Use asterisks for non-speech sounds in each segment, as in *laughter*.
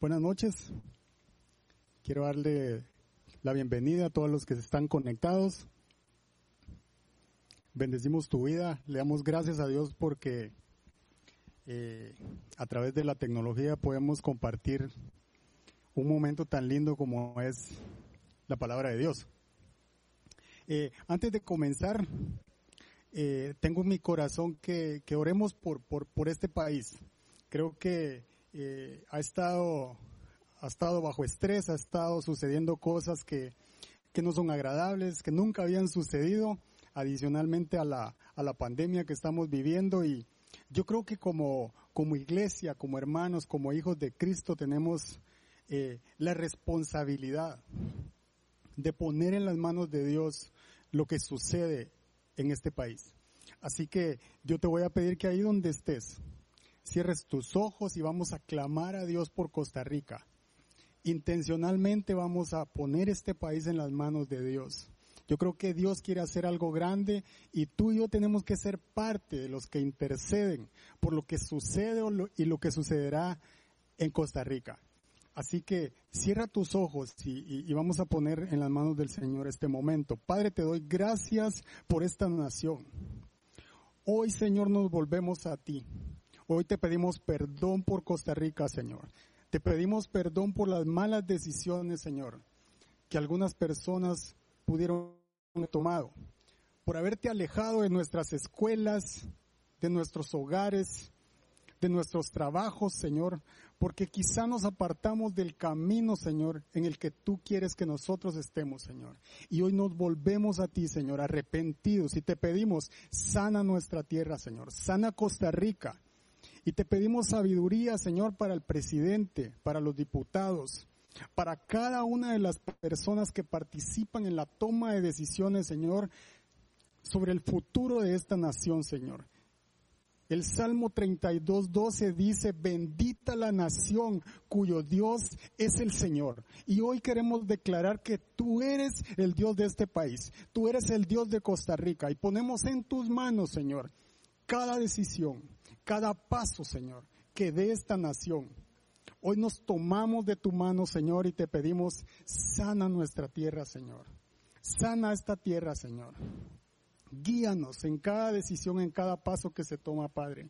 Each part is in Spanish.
Buenas noches. Quiero darle la bienvenida a todos los que están conectados. Bendecimos tu vida, le damos gracias a Dios porque eh, a través de la tecnología podemos compartir un momento tan lindo como es la palabra de Dios. Eh, antes de comenzar, eh, tengo en mi corazón que, que oremos por, por, por, este país. Creo que eh, ha estado ha estado bajo estrés, ha estado sucediendo cosas que, que no son agradables, que nunca habían sucedido, adicionalmente a la, a la pandemia que estamos viviendo y yo creo que como, como iglesia, como hermanos, como hijos de Cristo tenemos eh, la responsabilidad de poner en las manos de Dios lo que sucede en este país. Así que yo te voy a pedir que ahí donde estés, cierres tus ojos y vamos a clamar a Dios por Costa Rica. Intencionalmente vamos a poner este país en las manos de Dios. Yo creo que Dios quiere hacer algo grande y tú y yo tenemos que ser parte de los que interceden por lo que sucede y lo que sucederá en Costa Rica. Así que cierra tus ojos y, vamos a poner en las manos del Señor este momento. Padre, te doy gracias por esta nación. Hoy, Señor, nos volvemos a ti. Hoy te pedimos perdón por Costa Rica, Señor. Te pedimos perdón por las malas decisiones, Señor, que algunas personas pudieron haber tomado. Por haberte alejado de nuestras escuelas, de nuestros hogares, de nuestros trabajos, Señor, porque quizá nos apartamos del camino, Señor, en el que tú quieres que nosotros estemos, Señor. Y hoy nos volvemos a ti, Señor, arrepentidos y te pedimos, sana nuestra tierra, Señor, sana Costa Rica, y te pedimos sabiduría, Señor, para el presidente, para los diputados, para cada una de las personas que participan en la toma de decisiones, Señor, sobre el futuro de esta nación, Señor. El Salmo 32, 12 dice, bendita la nación cuyo Dios es el Señor. Y hoy queremos declarar que tú eres el Dios de este país. Tú eres el Dios de Costa Rica. Y ponemos en tus manos, Señor, cada decisión, cada paso, Señor, que dé esta nación. Hoy nos tomamos de tu mano, Señor, y te pedimos, sana nuestra tierra, Señor. Sana esta tierra, Señor. Guíanos en cada decisión, en cada paso que se toma, Padre.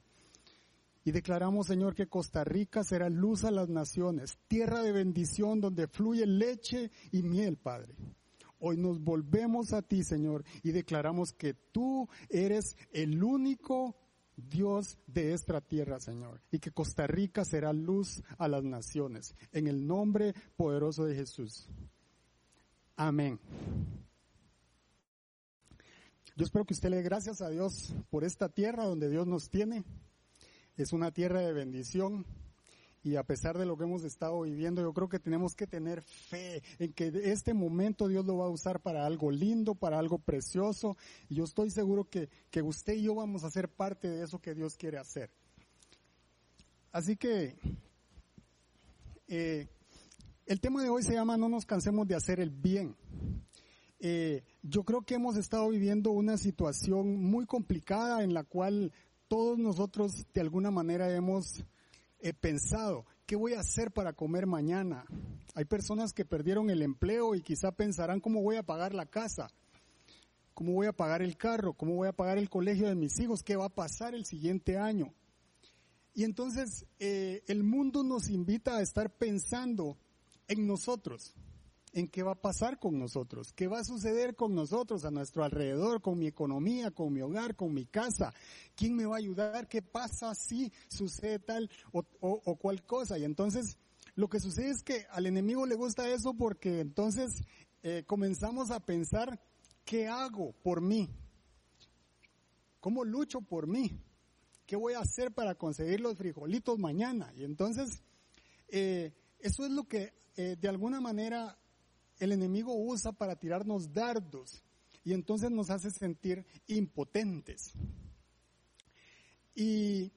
Y declaramos, Señor, que Costa Rica será luz a las naciones, tierra de bendición donde fluye leche y miel, Padre. Hoy nos volvemos a ti, Señor, y declaramos que tú eres el único Dios de esta tierra, Señor, y que Costa Rica será luz a las naciones. En el nombre poderoso de Jesús. Amén. Yo espero que usted le dé gracias a Dios por esta tierra donde Dios nos tiene. Es una tierra de bendición y a pesar de lo que hemos estado viviendo, yo creo que tenemos que tener fe en que este momento Dios lo va a usar para algo lindo, para algo precioso. Y yo estoy seguro que, que usted y yo vamos a ser parte de eso que Dios quiere hacer. Así que eh, el tema de hoy se llama No nos cansemos de hacer el bien. Eh, yo creo que hemos estado viviendo una situación muy complicada en la cual todos nosotros de alguna manera hemos he pensado, ¿qué voy a hacer para comer mañana? Hay personas que perdieron el empleo y quizá pensarán cómo voy a pagar la casa, cómo voy a pagar el carro, cómo voy a pagar el colegio de mis hijos, qué va a pasar el siguiente año. Y entonces eh, el mundo nos invita a estar pensando en nosotros en qué va a pasar con nosotros, qué va a suceder con nosotros a nuestro alrededor, con mi economía, con mi hogar, con mi casa, quién me va a ayudar, qué pasa si sucede tal o, cual cosa. Y entonces lo que sucede es que al enemigo le gusta eso porque entonces eh, comenzamos a pensar, ¿qué hago por mí? ¿Cómo lucho por mí? ¿Qué voy a hacer para conseguir los frijolitos mañana? Y entonces, eh, eso es lo que eh, de alguna manera el enemigo usa para tirarnos dardos y entonces nos hace sentir impotentes. Y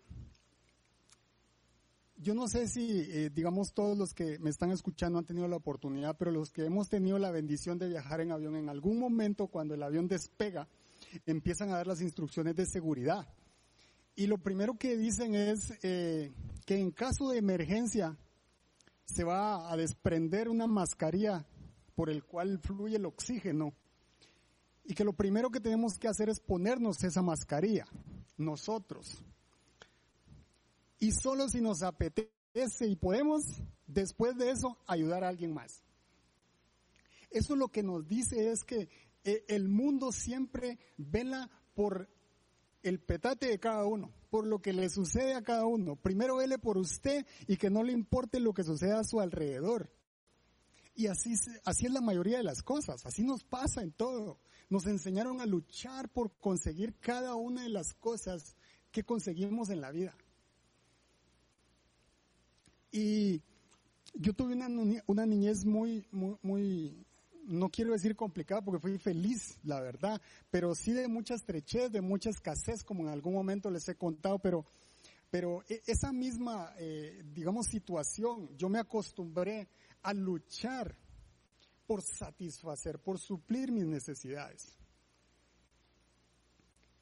yo no sé si, eh, digamos, todos los que me están escuchando han tenido la oportunidad, pero los que hemos tenido la bendición de viajar en avión, en algún momento cuando el avión despega, empiezan a dar las instrucciones de seguridad. Y lo primero que dicen es eh, que en caso de emergencia, se va a desprender una mascarilla por el cual fluye el oxígeno y que lo primero que tenemos que hacer es ponernos esa mascarilla, nosotros. Y solo si nos apetece y podemos, después de eso, ayudar a alguien más. Eso lo que nos dice es que eh, el mundo siempre vela por el petate de cada uno, por lo que le sucede a cada uno. Primero vele por usted y que no le importe lo que suceda a su alrededor. Y así, así es la mayoría de las cosas, así nos pasa en todo. Nos enseñaron a luchar por conseguir cada una de las cosas que conseguimos en la vida. Y yo tuve una, una niñez muy, muy, no quiero decir complicada porque fui feliz, la verdad, pero sí de mucha estrechez, de mucha escasez, como en algún momento les he contado, pero, pero e, esa misma, eh, digamos, situación, yo me acostumbré a luchar por satisfacer, por suplir mis necesidades.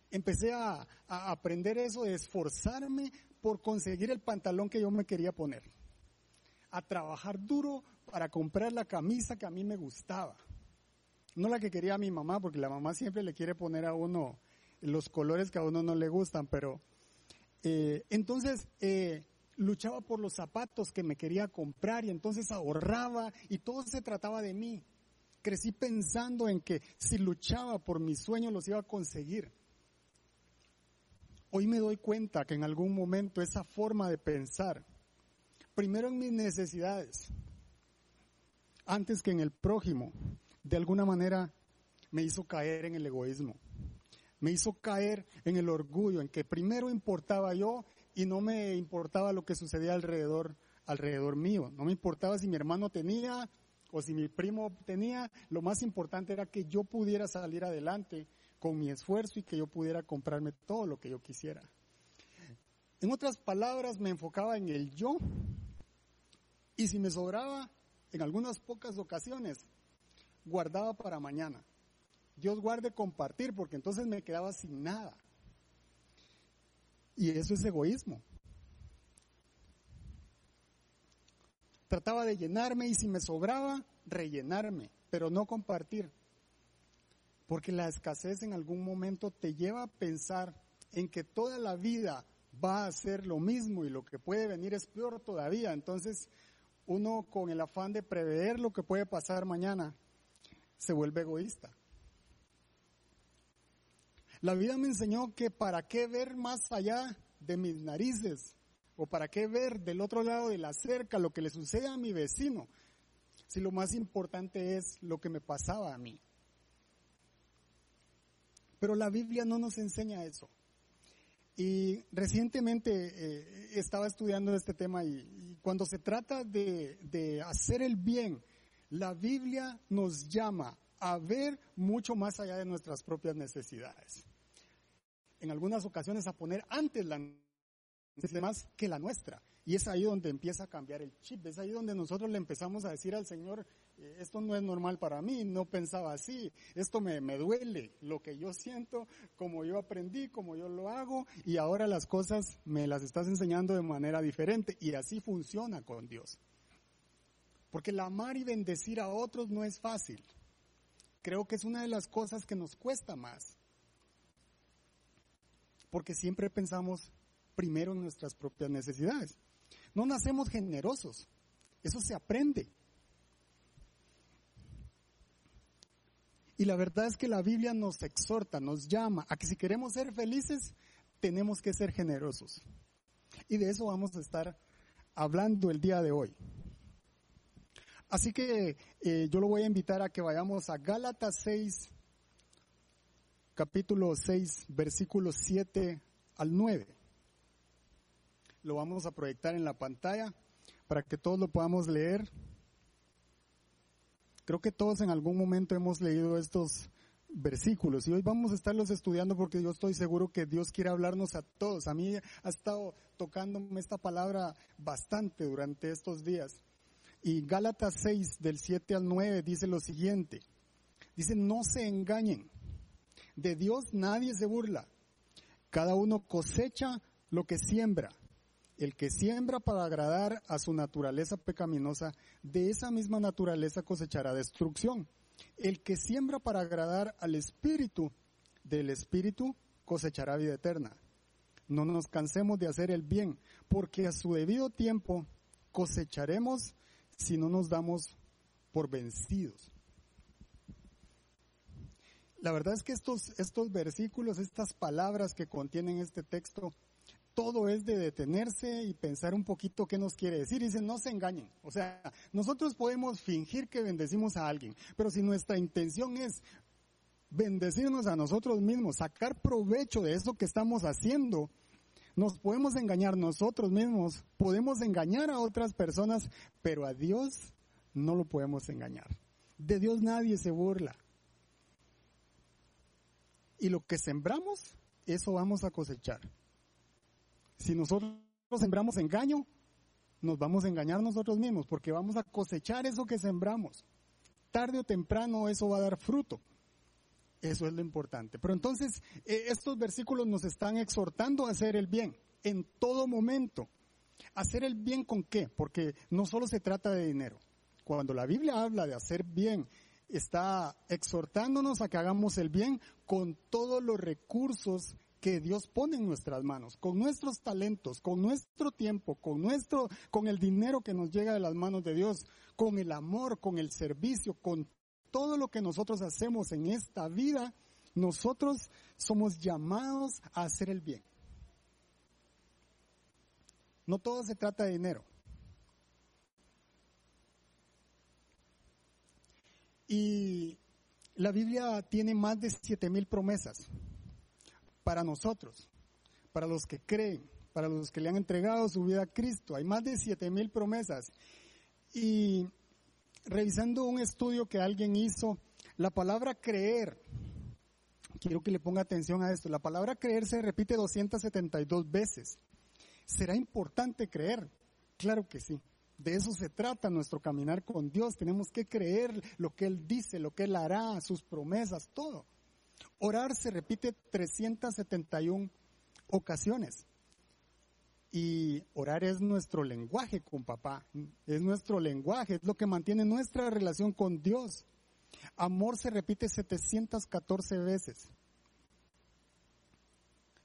Empecé a, aprender eso de esforzarme por conseguir el pantalón que yo me quería poner, a trabajar duro para comprar la camisa que a mí me gustaba, no la que quería mi mamá, porque la mamá siempre le quiere poner a uno los colores que a uno no le gustan, pero eh, entonces eh, luchaba por los zapatos que me quería comprar y entonces ahorraba y todo se trataba de mí. Crecí pensando en que si luchaba por mis sueños los iba a conseguir. Hoy me doy cuenta que en algún momento esa forma de pensar, primero en mis necesidades, antes que en el prójimo, de alguna manera me hizo caer en el egoísmo. Me hizo caer en el orgullo, en que primero importaba yo y no me importaba lo que sucedía alrededor, alrededor mío. No me importaba si mi hermano tenía o si mi primo tenía. Lo más importante era que yo pudiera salir adelante con mi esfuerzo y que yo pudiera comprarme todo lo que yo quisiera. En otras palabras, me enfocaba en el yo y si me sobraba, en algunas pocas ocasiones, guardaba para mañana. Dios guarde compartir, porque entonces me quedaba sin nada. Y eso es egoísmo. Trataba de llenarme y si me sobraba, rellenarme, pero no compartir. Porque la escasez en algún momento te lleva a pensar en que toda la vida va a ser lo mismo y lo que puede venir es peor todavía. Entonces, uno con el afán de prever lo que puede pasar mañana, se vuelve egoísta. La vida me enseñó que para qué ver más allá de mis narices o para qué ver del otro lado de la cerca lo que le sucede a mi vecino, si lo más importante es lo que me pasaba a mí. Pero la Biblia no nos enseña eso. Y recientemente eh, estaba estudiando este tema y, cuando se trata de, de hacer el bien, la Biblia nos llama a ver mucho más allá de nuestras propias necesidades en algunas ocasiones a poner antes la más que la nuestra. Y es ahí donde empieza a cambiar el chip, es ahí donde nosotros le empezamos a decir al Señor, eh, esto no es normal para mí, no pensaba así, esto me, me duele, lo que yo siento, como yo aprendí, como yo lo hago, y ahora las cosas me las estás enseñando de manera diferente, y así funciona con Dios. Porque el amar y bendecir a otros no es fácil. Creo que es una de las cosas que nos cuesta más porque siempre pensamos primero en nuestras propias necesidades. No nacemos generosos, eso se aprende. Y la verdad es que la Biblia nos exhorta, nos llama a que si queremos ser felices, tenemos que ser generosos. Y de eso vamos a estar hablando el día de hoy. Así que eh, yo lo voy a invitar a que vayamos a Gálatas 6, capítulo 6, versículos 7 al 9. Lo vamos a proyectar en la pantalla para que todos lo podamos leer. Creo que todos en algún momento hemos leído estos versículos y hoy vamos a estarlos estudiando porque yo estoy seguro que Dios quiere hablarnos a todos. A mí ha estado tocándome esta palabra bastante durante estos días. Y Gálatas 6 del 7 al 9 dice lo siguiente. Dice, no se engañen. De Dios nadie se burla. Cada uno cosecha lo que siembra. El que siembra para agradar a su naturaleza pecaminosa, de esa misma naturaleza cosechará destrucción. El que siembra para agradar al Espíritu, del Espíritu cosechará vida eterna. No nos cansemos de hacer el bien, porque a su debido tiempo cosecharemos si no nos damos por vencidos. La verdad es que estos, estos versículos, estas palabras que contienen este texto, todo es de detenerse y pensar un poquito qué nos quiere decir. Dicen, no se engañen. O sea, nosotros podemos fingir que bendecimos a alguien, pero si nuestra intención es bendecirnos a nosotros mismos, sacar provecho de eso que estamos haciendo, nos podemos engañar nosotros mismos, podemos engañar a otras personas, pero a Dios no lo podemos engañar. De Dios nadie se burla. Y lo que sembramos, eso vamos a cosechar. Si nosotros sembramos engaño, nos vamos a engañar nosotros mismos, porque vamos a cosechar eso que sembramos. Tarde o temprano eso va a dar fruto. Eso es lo importante. Pero entonces, eh, estos versículos nos están exhortando a hacer el bien en todo momento. ¿Hacer el bien con qué? Porque no solo se trata de dinero. Cuando la Biblia habla de hacer bien está exhortándonos a que hagamos el bien con todos los recursos que Dios pone en nuestras manos, con nuestros talentos, con nuestro tiempo, con nuestro, con el dinero que nos llega de las manos de Dios, con el amor, con el servicio, con todo lo que nosotros hacemos en esta vida, nosotros somos llamados a hacer el bien. No todo se trata de dinero. Y la Biblia tiene más de siete mil promesas para nosotros, para los que creen, para los que le han entregado su vida a Cristo. Hay más de siete mil promesas. Y revisando un estudio que alguien hizo, la palabra creer, quiero que le ponga atención a esto, la palabra creer se repite 272 veces. ¿Será importante creer? Claro que sí. De eso se trata nuestro caminar con Dios. Tenemos que creer lo que Él dice, lo que Él hará, sus promesas, todo. Orar se repite 371 ocasiones. Y orar es nuestro lenguaje con papá, es nuestro lenguaje, es lo que mantiene nuestra relación con Dios. Amor se repite 714 veces.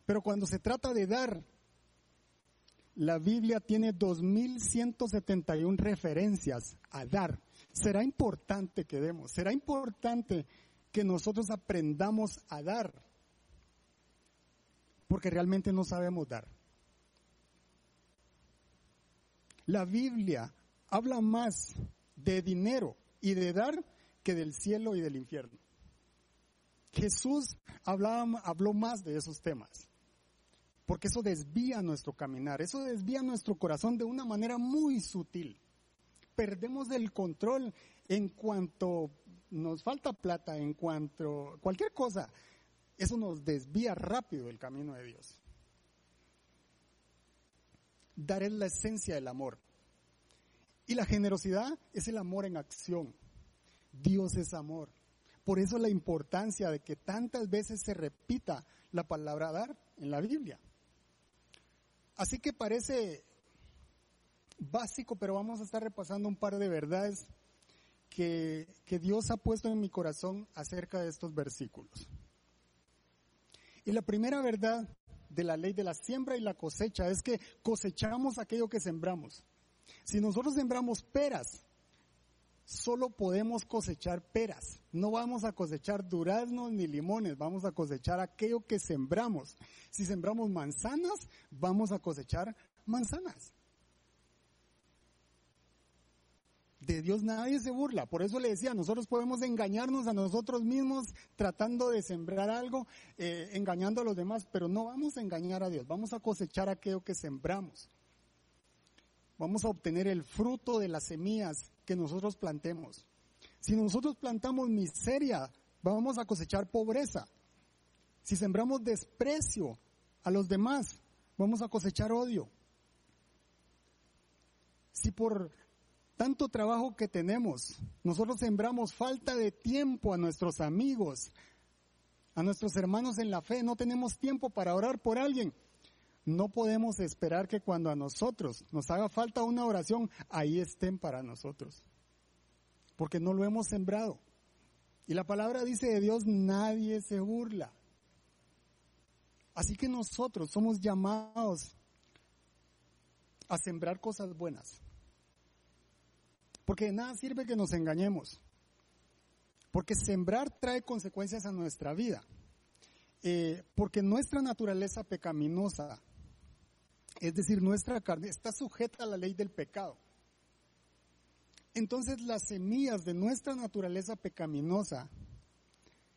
Pero cuando se trata de dar, la Biblia tiene 2.171 referencias a dar. Será importante que demos, será importante que nosotros aprendamos a dar, porque realmente no sabemos dar. La Biblia habla más de dinero y de dar que del cielo y del infierno. Jesús habló más de esos temas porque eso desvía nuestro caminar, eso desvía nuestro corazón de una manera muy sutil. Perdemos el control en cuanto nos falta plata, en cuanto cualquier cosa, eso nos desvía rápido del camino de Dios. Dar es la esencia del amor. Y la generosidad es el amor en acción. Dios es amor. Por eso la importancia de que tantas veces se repita la palabra dar en la Biblia. Así que parece básico, pero vamos a estar repasando un par de verdades que, Dios ha puesto en mi corazón acerca de estos versículos. Y la primera verdad de la ley de la siembra y la cosecha es que cosechamos aquello que sembramos. Si nosotros sembramos peras, solo podemos cosechar peras. No vamos a cosechar duraznos ni limones, vamos a cosechar aquello que sembramos. Si sembramos manzanas, vamos a cosechar manzanas. De Dios nadie se burla. Por eso le decía, nosotros podemos engañarnos a nosotros mismos tratando de sembrar algo, eh, engañando a los demás, pero no vamos a engañar a Dios, vamos a cosechar aquello que sembramos. Vamos a obtener el fruto de las semillas que nosotros plantemos. Si nosotros plantamos miseria, vamos a cosechar pobreza. Si sembramos desprecio a los demás, vamos a cosechar odio. Si por tanto trabajo que tenemos, nosotros sembramos falta de tiempo a nuestros amigos, a nuestros hermanos en la fe, no tenemos tiempo para orar por alguien, no podemos esperar que cuando a nosotros nos haga falta una oración, ahí estén para nosotros. Porque no lo hemos sembrado. Y la palabra dice de Dios, nadie se burla. Así que nosotros somos llamados a sembrar cosas buenas. Porque de nada sirve que nos engañemos. Porque sembrar trae consecuencias a nuestra vida. Eh, porque nuestra naturaleza pecaminosa, es decir, nuestra carne, está sujeta a la ley del pecado. Entonces las semillas de nuestra naturaleza pecaminosa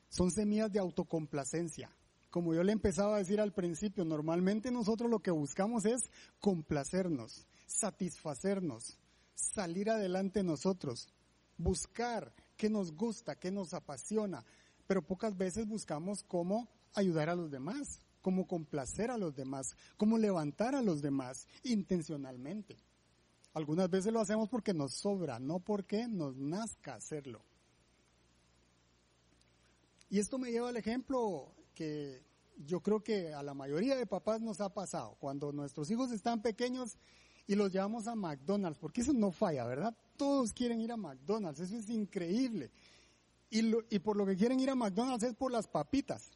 son semillas de autocomplacencia. Como yo le empezaba a decir al principio, normalmente nosotros lo que buscamos es complacernos, satisfacernos, salir adelante nosotros, buscar qué nos gusta, qué nos apasiona, pero pocas veces buscamos cómo ayudar a los demás, cómo complacer a los demás, cómo levantar a los demás intencionalmente. Algunas veces lo hacemos porque nos sobra, no porque nos nazca hacerlo. Y esto me lleva al ejemplo que yo creo que a la mayoría de papás nos ha pasado. Cuando nuestros hijos están pequeños y los llevamos a McDonald's, porque eso no falla, ¿verdad? Todos quieren ir a McDonald's, eso es increíble. Y, y por lo que quieren ir a McDonald's es por las papitas.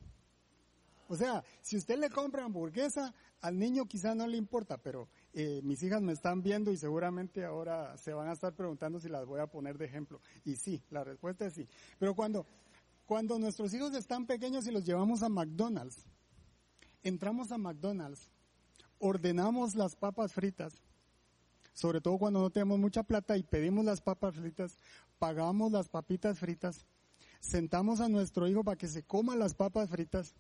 O sea, si usted le compra hamburguesa, al niño quizá no le importa, pero eh, mis hijas me están viendo y seguramente ahora se van a estar preguntando si las voy a poner de ejemplo. Y sí, la respuesta es sí. Pero cuando, cuando nuestros hijos están pequeños y los llevamos a McDonald's, entramos a McDonald's, ordenamos las papas fritas, sobre todo cuando no tenemos mucha plata y pedimos las papas fritas, pagamos las papitas fritas, sentamos a nuestro hijo para que se coma las papas fritas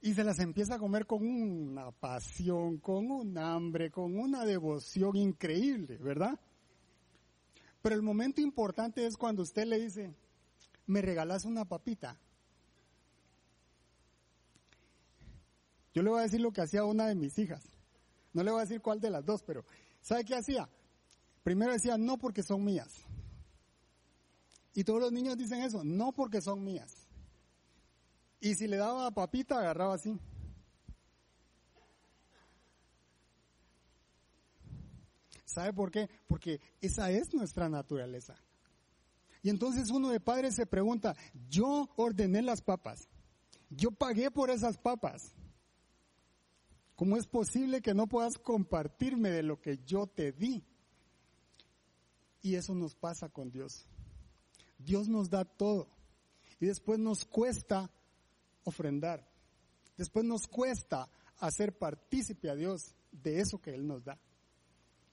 y se las empieza a comer con una pasión, con un hambre, con una devoción increíble, ¿verdad? Pero el momento importante es cuando usted le dice, me regalas una papita. Yo le voy a decir lo que hacía una de mis hijas. No le voy a decir cuál de las dos, pero ¿Sabe qué hacía? Primero decía, no porque son mías. Y todos los niños dicen eso, no porque son mías. Y si le daba papita, agarraba así. ¿Sabe por qué? Porque esa es nuestra naturaleza. Y entonces uno de padres se pregunta, yo ordené las papas, yo pagué por esas papas, ¿Cómo es posible que no puedas compartirme de lo que yo te di? Y eso nos pasa con Dios. Dios nos da todo. Y después nos cuesta ofrendar. Después nos cuesta hacer partícipe a Dios de eso que Él nos da.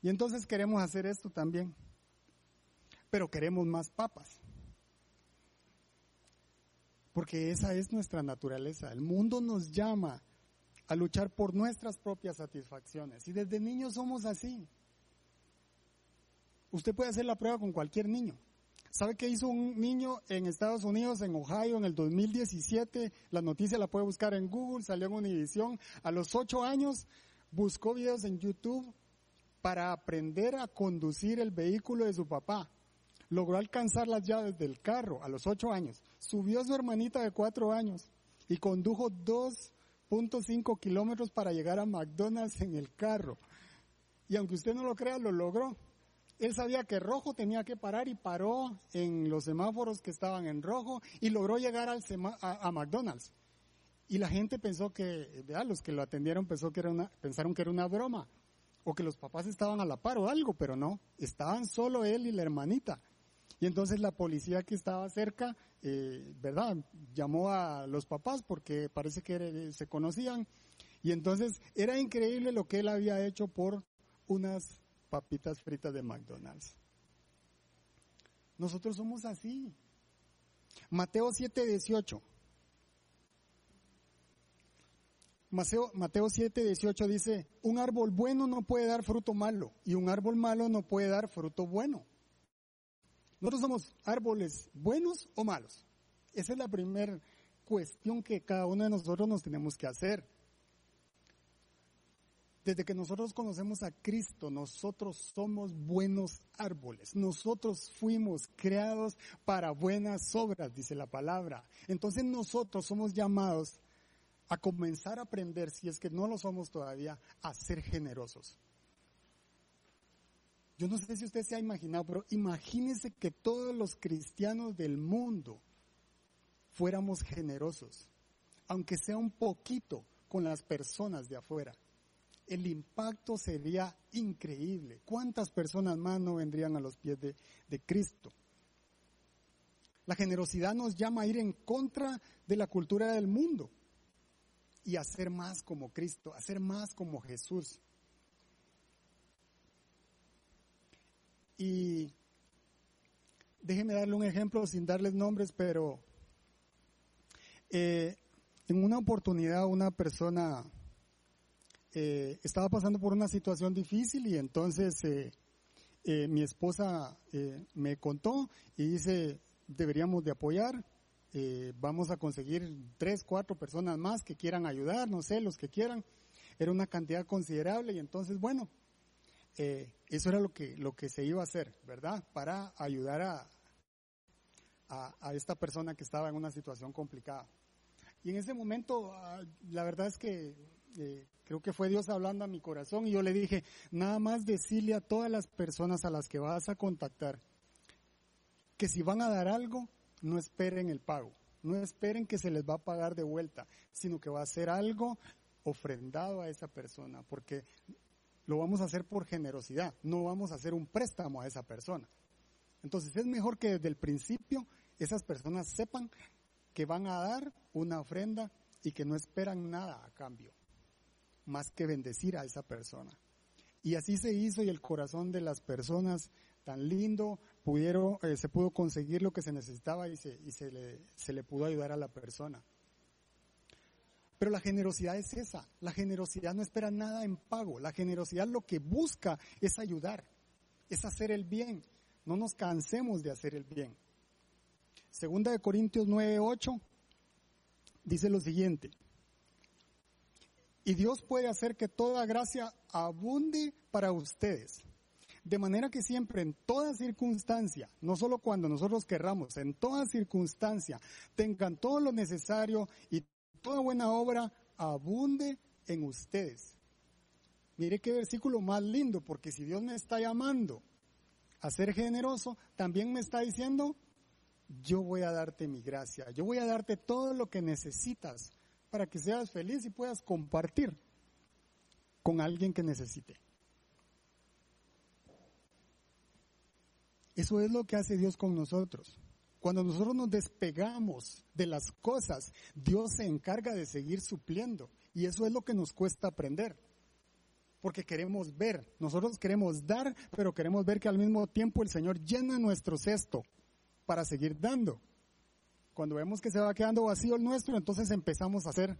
Y entonces queremos hacer esto también. Pero queremos más papas. Porque esa es nuestra naturaleza. El mundo nos llama a luchar por nuestras propias satisfacciones. Y desde niños somos así. Usted puede hacer la prueba con cualquier niño. ¿Sabe qué hizo un niño en Estados Unidos, en Ohio, en el 2017? La noticia la puede buscar en Google, salió en Univision. A los ocho años buscó videos en YouTube para aprender a conducir el vehículo de su papá. Logró alcanzar las llaves del carro a los ocho años. Subió a su hermanita de cuatro años y condujo dos 5 kilómetros para llegar a McDonald's en el carro. Y aunque usted no lo crea, lo logró. Él sabía que rojo tenía que parar y paró en los semáforos que estaban en rojo y logró llegar al a, McDonald's. Y la gente pensó que, vea, los que lo atendieron pensó que era una, pensaron que era una broma o que los papás estaban a la par o algo, pero no, estaban solo él y la hermanita. Y entonces la policía que estaba cerca, eh, ¿verdad? Llamó a los papás porque parece que se conocían. Y entonces era increíble lo que él había hecho por unas papitas fritas de McDonald's. Nosotros somos así. Mateo 7, 18. Mateo, Mateo 7, 18 dice, un árbol bueno no puede dar fruto malo y un árbol malo no puede dar fruto bueno. Nosotros somos árboles buenos o malos. Esa es la primera cuestión que cada uno de nosotros nos tenemos que hacer. Desde que nosotros conocemos a Cristo, nosotros somos buenos árboles. Nosotros fuimos creados para buenas obras, dice la palabra. Entonces nosotros somos llamados a comenzar a aprender, si es que no lo somos todavía, a ser generosos. Yo no sé si usted se ha imaginado, pero imagínese que todos los cristianos del mundo fuéramos generosos, aunque sea un poquito con las personas de afuera. El impacto sería increíble. ¿Cuántas personas más no vendrían a los pies de, Cristo? La generosidad nos llama a ir en contra de la cultura del mundo y a ser más como Cristo, a ser más como Jesús. Y déjenme darle un ejemplo sin darles nombres, pero eh, en una oportunidad una persona eh, estaba pasando por una situación difícil y entonces eh, mi esposa me contó y dice, deberíamos de apoyar, vamos a conseguir tres, cuatro personas más que quieran ayudar, no sé, los que quieran. Era una cantidad considerable y entonces, bueno, eso era lo que, lo que se iba a hacer, ¿verdad? Para ayudar a, a, esta persona que estaba en una situación complicada. Y en ese momento, ah, la verdad es que eh, creo que fue Dios hablando a mi corazón y yo le dije, nada más decirle a todas las personas a las que vas a contactar, que si van a dar algo, no esperen el pago, no esperen que se les va a pagar de vuelta, sino que va a ser algo ofrendado a esa persona, porque lo vamos a hacer por generosidad, no vamos a hacer un préstamo a esa persona. Entonces es mejor que desde el principio esas personas sepan que van a dar una ofrenda y que no esperan nada a cambio, más que bendecir a esa persona. Y así se hizo y el corazón de las personas tan lindo pudieron, eh, se pudo conseguir lo que se necesitaba y, se, y se, le, se le pudo ayudar a la persona. Pero la generosidad es esa. La generosidad no espera nada en pago. La generosidad lo que busca es ayudar, es hacer el bien. No nos cansemos de hacer el bien. Segunda de Corintios 9:8 dice lo siguiente. Y Dios puede hacer que toda gracia abunde para ustedes. De manera que siempre, en toda circunstancia, no solo cuando nosotros querramos, en toda circunstancia, tengan todo lo necesario y toda buena obra abunde en ustedes. Mire qué versículo más lindo, porque si Dios me está llamando a ser generoso, también me está diciendo, yo voy a darte mi gracia, yo voy a darte todo lo que necesitas para que seas feliz y puedas compartir con alguien que necesite. Eso es lo que hace Dios con nosotros. Cuando nosotros nos despegamos de las cosas, Dios se encarga de seguir supliendo. Y eso es lo que nos cuesta aprender. Porque queremos ver, nosotros queremos dar, pero queremos ver que al mismo tiempo el Señor llena nuestro cesto para seguir dando. Cuando vemos que se va quedando vacío el nuestro, entonces empezamos a ser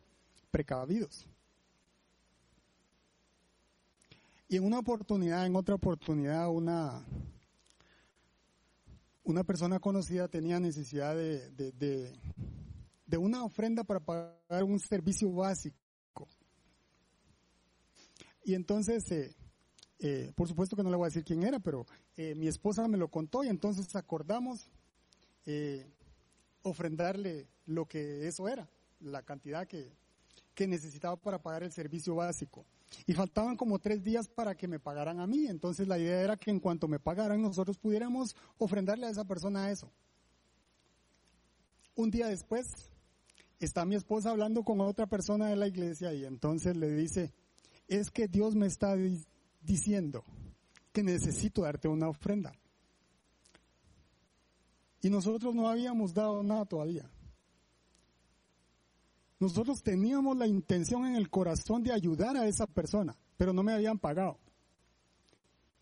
precavidos. Y en una oportunidad, en otra oportunidad, una, una persona conocida tenía necesidad de, de, una ofrenda para pagar un servicio básico. Y entonces, eh, eh, por supuesto que no le voy a decir quién era, pero eh, mi esposa me lo contó y entonces acordamos ofrendarle lo que eso era, la cantidad que, que necesitaba para pagar el servicio básico. Y faltaban como tres días para que me pagaran a mí. Entonces la idea era que en cuanto me pagaran nosotros pudiéramos ofrendarle a esa persona eso. Un día después está mi esposa hablando con otra persona de la iglesia y entonces le dice, es que Dios me está diciendo que necesito darte una ofrenda. Y nosotros no habíamos dado nada todavía. Nosotros teníamos la intención en el corazón de ayudar a esa persona, pero no me habían pagado.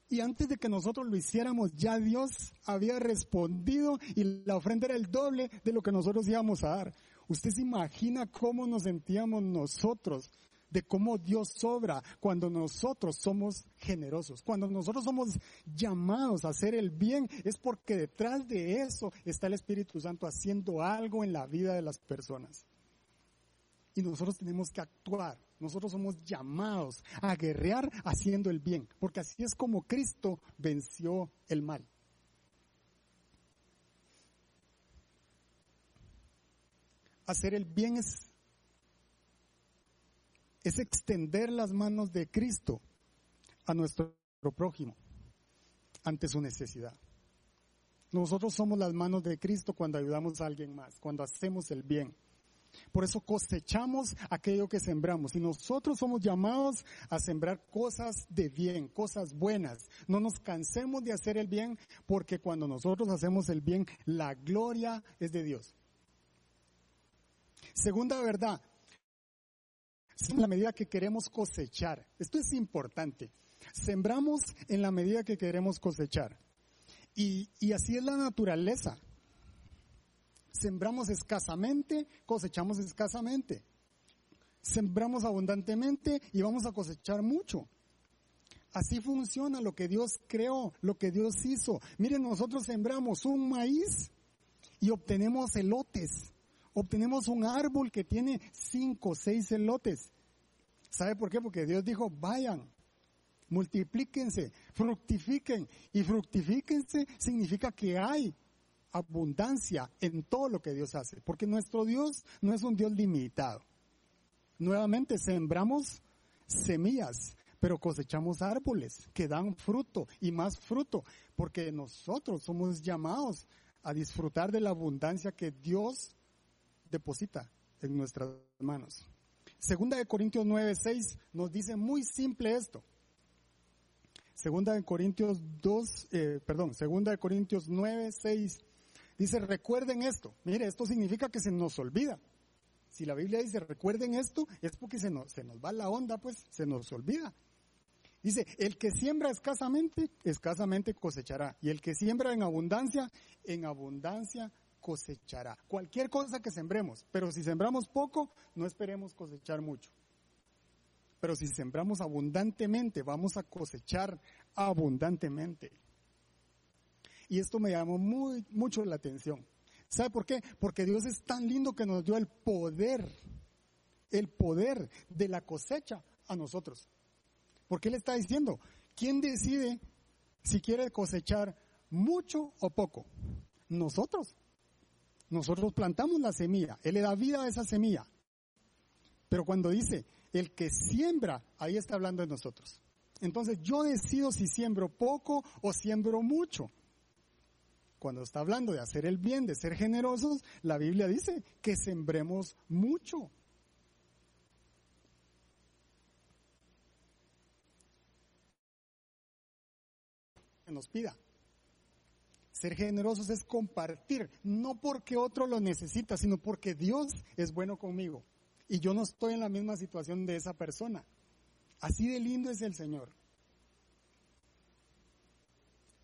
Y antes de que nosotros lo hiciéramos, ya Dios había respondido y la ofrenda era el doble de lo que nosotros íbamos a dar. Usted se imagina cómo nos sentíamos nosotros, de cómo Dios sobra cuando nosotros somos generosos. Cuando nosotros somos llamados a hacer el bien, es porque detrás de eso está el Espíritu Santo haciendo algo en la vida de las personas. Y nosotros tenemos que actuar. Nosotros somos llamados a guerrear haciendo el bien, porque así es como Cristo venció el mal. Hacer el bien es es extender las manos de Cristo a nuestro prójimo ante su necesidad. Nosotros somos las manos de Cristo cuando ayudamos a alguien más, cuando hacemos el bien. Por eso cosechamos aquello que sembramos. Y nosotros somos llamados a sembrar cosas de bien, cosas buenas. No nos cansemos de hacer el bien porque cuando nosotros hacemos el bien, la gloria es de Dios. Segunda verdad, en la medida que queremos cosechar. Esto es importante. Sembramos en la medida que queremos cosechar. Y, y así es la naturaleza sembramos escasamente, cosechamos escasamente. Sembramos abundantemente y vamos a cosechar mucho. Así funciona lo que Dios creó, lo que Dios hizo. Miren, nosotros sembramos un maíz y obtenemos elotes. Obtenemos un árbol que tiene cinco, o seis elotes. ¿Sabe por qué? Porque Dios dijo, vayan, multiplíquense, fructifiquen. Y fructifíquense significa que hay abundancia en todo lo que Dios hace, porque nuestro Dios no es un Dios limitado. Nuevamente sembramos semillas, pero cosechamos árboles que dan fruto y más fruto, porque nosotros somos llamados a disfrutar de la abundancia que Dios deposita en nuestras manos. Segunda de Corintios 9, 6 nos dice muy simple esto. Segunda de Corintios 2, eh, perdón, segunda de Corintios 9, 6 Dice, recuerden esto. Mire, esto significa que se nos olvida. Si la Biblia dice, recuerden esto, es porque se nos, se nos va la onda, pues se nos olvida. Dice, el que siembra escasamente, escasamente cosechará. Y el que siembra en abundancia, en abundancia cosechará. Cualquier cosa que sembremos. Pero si sembramos poco, no esperemos cosechar mucho. Pero si sembramos abundantemente, vamos a cosechar abundantemente. Y esto me llamó muy, mucho la atención. ¿Sabe por qué? Porque Dios es tan lindo que nos dio el poder, el poder de la cosecha a nosotros. Porque Él está diciendo, ¿quién decide si quiere cosechar mucho o poco? Nosotros. Nosotros plantamos la semilla, Él le da vida a esa semilla. Pero cuando dice, el que siembra, ahí está hablando de nosotros. Entonces yo decido si siembro poco o siembro mucho. Cuando está hablando de hacer el bien, de ser generosos, la Biblia dice que sembremos mucho. nos pida. Ser generosos es compartir, no porque otro lo necesita, sino porque Dios es bueno conmigo y yo no estoy en la misma situación de esa persona. Así de lindo es el Señor.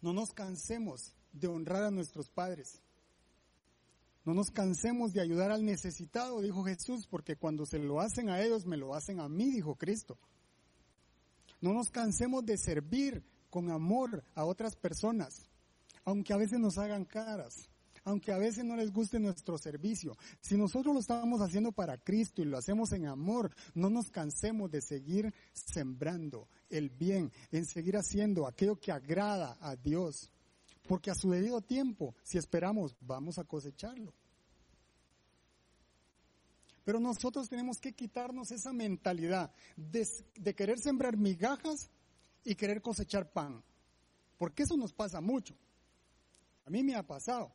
No nos cansemos de honrar a nuestros padres. No nos cansemos de ayudar al necesitado, dijo Jesús, porque cuando se lo hacen a ellos, me lo hacen a mí, dijo Cristo. No nos cansemos de servir con amor a otras personas, aunque a veces nos hagan caras, aunque a veces no les guste nuestro servicio. Si nosotros lo estamos haciendo para Cristo y lo hacemos en amor, no nos cansemos de seguir sembrando el bien, en seguir haciendo aquello que agrada a Dios. Porque a su debido tiempo, si esperamos, vamos a cosecharlo. Pero nosotros tenemos que quitarnos esa mentalidad de, querer sembrar migajas y querer cosechar pan. Porque eso nos pasa mucho. A mí me ha pasado.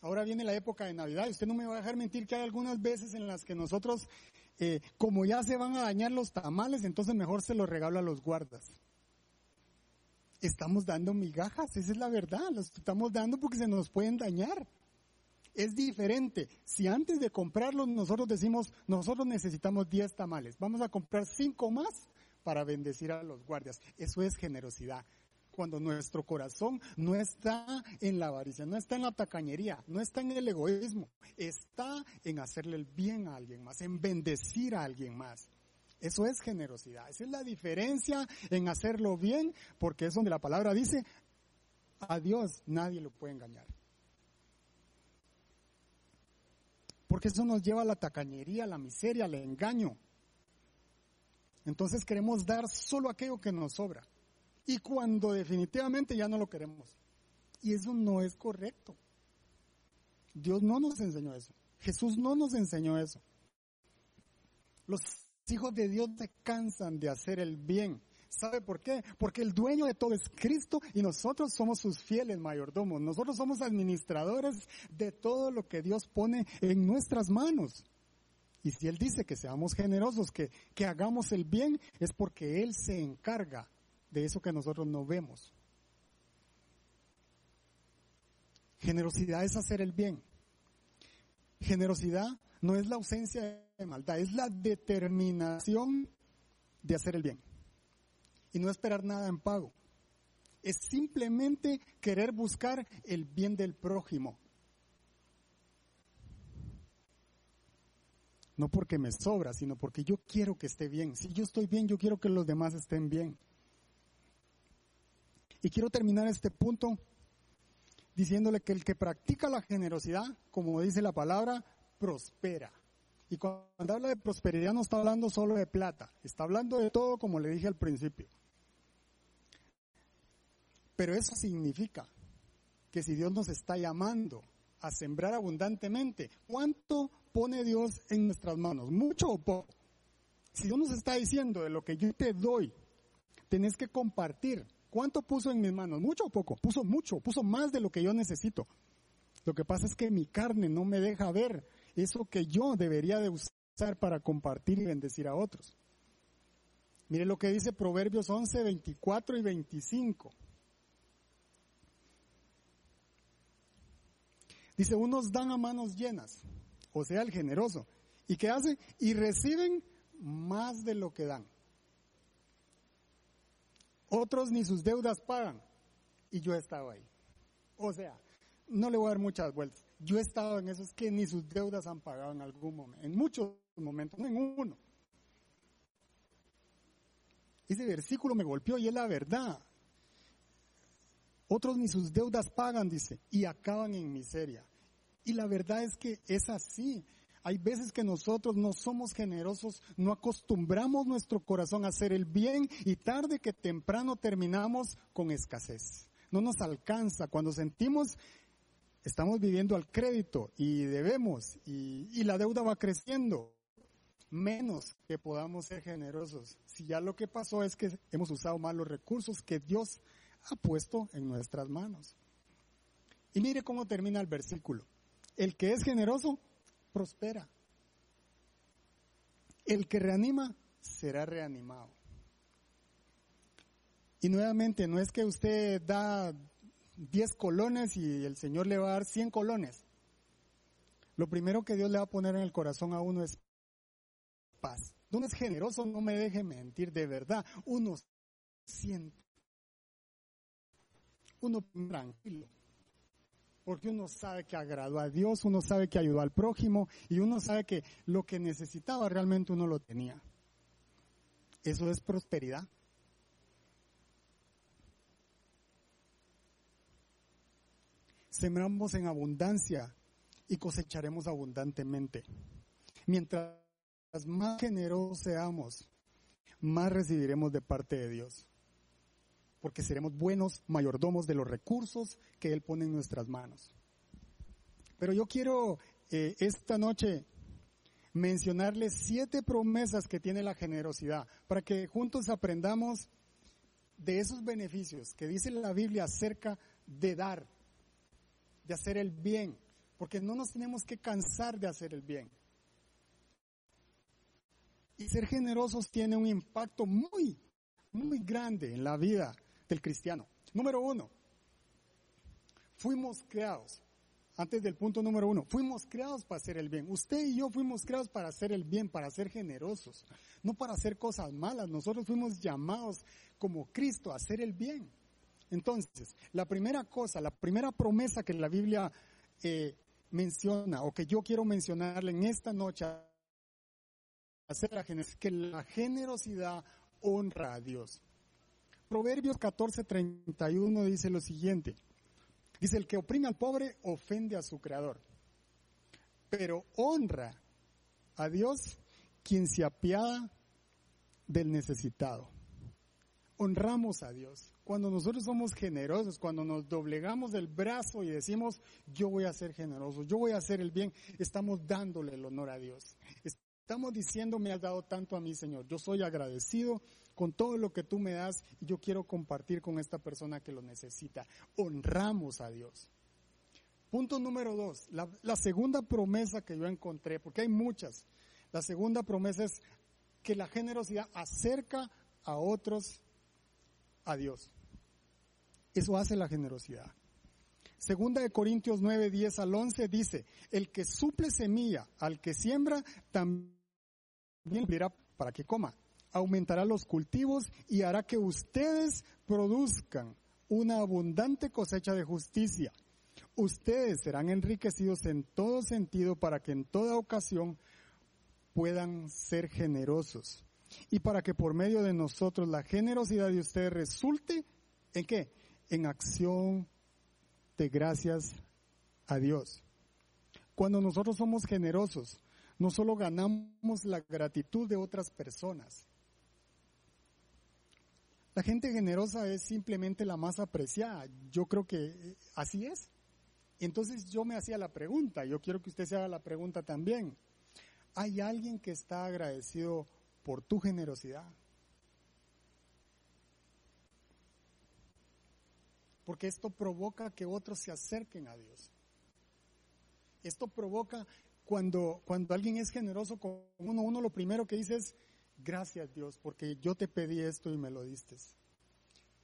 Ahora viene la época de Navidad y usted no me va a dejar mentir que hay algunas veces en las que nosotros, eh, como ya se van a dañar los tamales, entonces mejor se los regalo a los guardas estamos dando migajas, esa es la verdad, los estamos dando porque se nos pueden dañar. Es diferente. Si antes de comprarlos nosotros decimos, nosotros necesitamos 10 tamales, vamos a comprar 5 más para bendecir a los guardias. Eso es generosidad. Cuando nuestro corazón no está en la avaricia, no está en la tacañería, no está en el egoísmo, está en hacerle el bien a alguien más, en bendecir a alguien más. Eso es generosidad. Esa es la diferencia en hacerlo bien, porque es donde la palabra dice, a Dios nadie lo puede engañar. Porque eso nos lleva a la tacañería, a la miseria, al engaño. Entonces queremos dar solo aquello que nos sobra. Y cuando definitivamente ya no lo queremos. Y eso no es correcto. Dios no nos enseñó eso. Jesús no nos enseñó eso. Los hijos de Dios se cansan de hacer el bien. ¿Sabe por qué? Porque el dueño de todo es Cristo y nosotros somos sus fieles mayordomos. Nosotros somos administradores de todo lo que Dios pone en nuestras manos. Y si Él dice que seamos generosos, que, que hagamos el bien, es porque Él se encarga de eso que nosotros no vemos. Generosidad es hacer el bien. Generosidad no es la ausencia de maldad, es la determinación de hacer el bien. Y no esperar nada en pago. Es simplemente querer buscar el bien del prójimo. No porque me sobra, sino porque yo quiero que esté bien. Si yo estoy bien, yo quiero que los demás estén bien. Y quiero terminar este punto diciéndole que el que practica la generosidad, como dice la palabra, prospera. Y cuando habla de prosperidad no está hablando solo de plata, está hablando de todo como le dije al principio. Pero eso significa que si Dios nos está llamando a sembrar abundantemente, ¿cuánto pone Dios en nuestras manos? ¿Mucho o poco? Si Dios nos está diciendo de lo que yo te doy, tenés que compartir. ¿Cuánto puso en mis manos? ¿Mucho o poco? Puso mucho, puso más de lo que yo necesito. Lo que pasa es que mi carne no me deja ver eso que yo debería de usar para compartir y bendecir a otros. Mire lo que dice Proverbios 11, 24 y 25. Dice, unos dan a manos llenas, o sea, el generoso. ¿Y qué hace? Y reciben más de lo que dan. Otros ni sus deudas pagan. Y yo he estado ahí. O sea, no le voy a dar muchas vueltas. Yo he estado en esos que ni sus deudas han pagado en algún momento, en muchos momentos, no en uno. Ese versículo me golpeó y es la verdad. Otros ni sus deudas pagan, dice, y acaban en miseria. Y la verdad es que es así. Hay veces que nosotros no somos generosos, no acostumbramos nuestro corazón a hacer el bien y tarde que temprano terminamos con escasez. No nos alcanza. Cuando sentimos, estamos viviendo al crédito y debemos y, y la deuda va creciendo, menos que podamos ser generosos. Si ya lo que pasó es que hemos usado mal los recursos que Dios ha puesto en nuestras manos. Y mire cómo termina el versículo. El que es generoso prospera. El que reanima será reanimado. Y nuevamente, no es que usted da 10 colones y el Señor le va a dar 100 colones. Lo primero que Dios le va a poner en el corazón a uno es paz. Uno es generoso, no me deje mentir, de verdad. Uno siente. Uno tranquilo porque uno sabe que agradó a Dios, uno sabe que ayudó al prójimo y uno sabe que lo que necesitaba realmente uno lo tenía. Eso es prosperidad. Sembramos en abundancia y cosecharemos abundantemente. Mientras más generosos seamos, más recibiremos de parte de Dios porque seremos buenos mayordomos de los recursos que Él pone en nuestras manos. Pero yo quiero eh, esta noche mencionarles siete promesas que tiene la generosidad, para que juntos aprendamos de esos beneficios que dice la Biblia acerca de dar, de hacer el bien, porque no nos tenemos que cansar de hacer el bien. Y ser generosos tiene un impacto muy, muy grande en la vida del cristiano. Número uno, fuimos creados, antes del punto número uno, fuimos creados para hacer el bien. Usted y yo fuimos creados para hacer el bien, para ser generosos, no para hacer cosas malas. Nosotros fuimos llamados como Cristo a hacer el bien. Entonces, la primera cosa, la primera promesa que la Biblia eh, menciona o que yo quiero mencionarle en esta noche es que la generosidad honra a Dios. Proverbios 14:31 dice lo siguiente. Dice, el que oprime al pobre ofende a su creador, pero honra a Dios quien se apiada del necesitado. Honramos a Dios. Cuando nosotros somos generosos, cuando nos doblegamos el brazo y decimos, yo voy a ser generoso, yo voy a hacer el bien, estamos dándole el honor a Dios. Estamos diciendo, me has dado tanto a mí, Señor. Yo soy agradecido con todo lo que tú me das yo quiero compartir con esta persona que lo necesita. Honramos a Dios. Punto número dos, la, la segunda promesa que yo encontré, porque hay muchas. La segunda promesa es que la generosidad acerca a otros a Dios. Eso hace la generosidad. Segunda de Corintios 9, 10 al 11 dice, el que suple semilla al que siembra, también dirá para que coma. Aumentará los cultivos y hará que ustedes produzcan una abundante cosecha de justicia. Ustedes serán enriquecidos en todo sentido para que en toda ocasión puedan ser generosos y para que por medio de nosotros la generosidad de ustedes resulte en qué? En acción de gracias a Dios. Cuando nosotros somos generosos, no solo ganamos la gratitud de otras personas. La gente generosa es simplemente la más apreciada. Yo creo que así es. Entonces yo me hacía la pregunta, yo quiero que usted se haga la pregunta también. ¿Hay alguien que está agradecido por tu generosidad? Porque esto provoca que otros se acerquen a Dios. Esto provoca cuando, cuando alguien es generoso con uno, uno lo primero que dice es, gracias Dios, porque yo te pedí esto y me lo diste.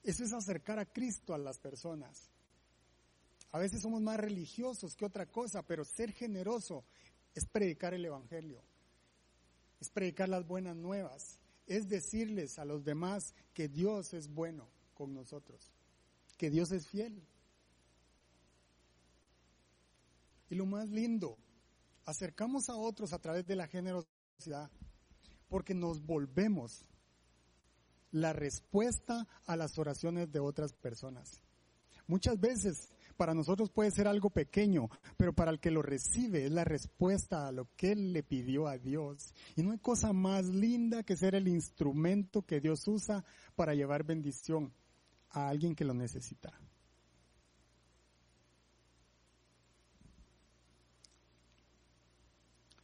Eso es acercar a Cristo a las personas. A veces somos más religiosos que otra cosa, pero ser generoso es predicar el Evangelio, es predicar las buenas nuevas, es decirles a los demás que Dios es bueno con nosotros, que Dios es fiel. Y lo más lindo, acercamos a otros a través de la generosidad, porque nos volvemos la respuesta a las oraciones de otras personas. Muchas veces para nosotros puede ser algo pequeño, pero para el que lo recibe es la respuesta a lo que él le pidió a Dios. Y no hay cosa más linda que ser el instrumento que Dios usa para llevar bendición a alguien que lo necesita.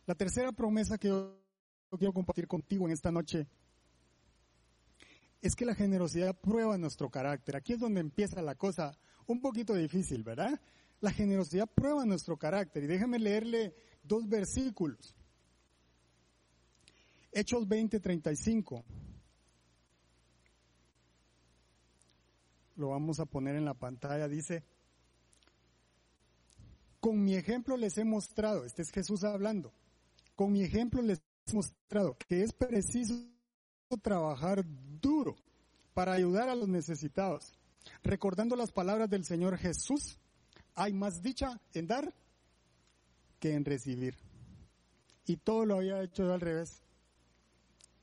La tercera promesa que yo quiero compartir contigo en esta noche es que la generosidad prueba nuestro carácter. Aquí es donde empieza la cosa un poquito difícil, ¿verdad? La generosidad prueba nuestro carácter. Y déjame leerle dos versículos. Hechos 20:35. Lo vamos a poner en la pantalla. Dice, con mi ejemplo les he mostrado, este es Jesús hablando, con mi ejemplo les mostrado que es preciso trabajar duro para ayudar a los necesitados Recordando las palabras del Señor Jesús, hay más dicha en dar que en recibir. Y todo lo había hecho al revés.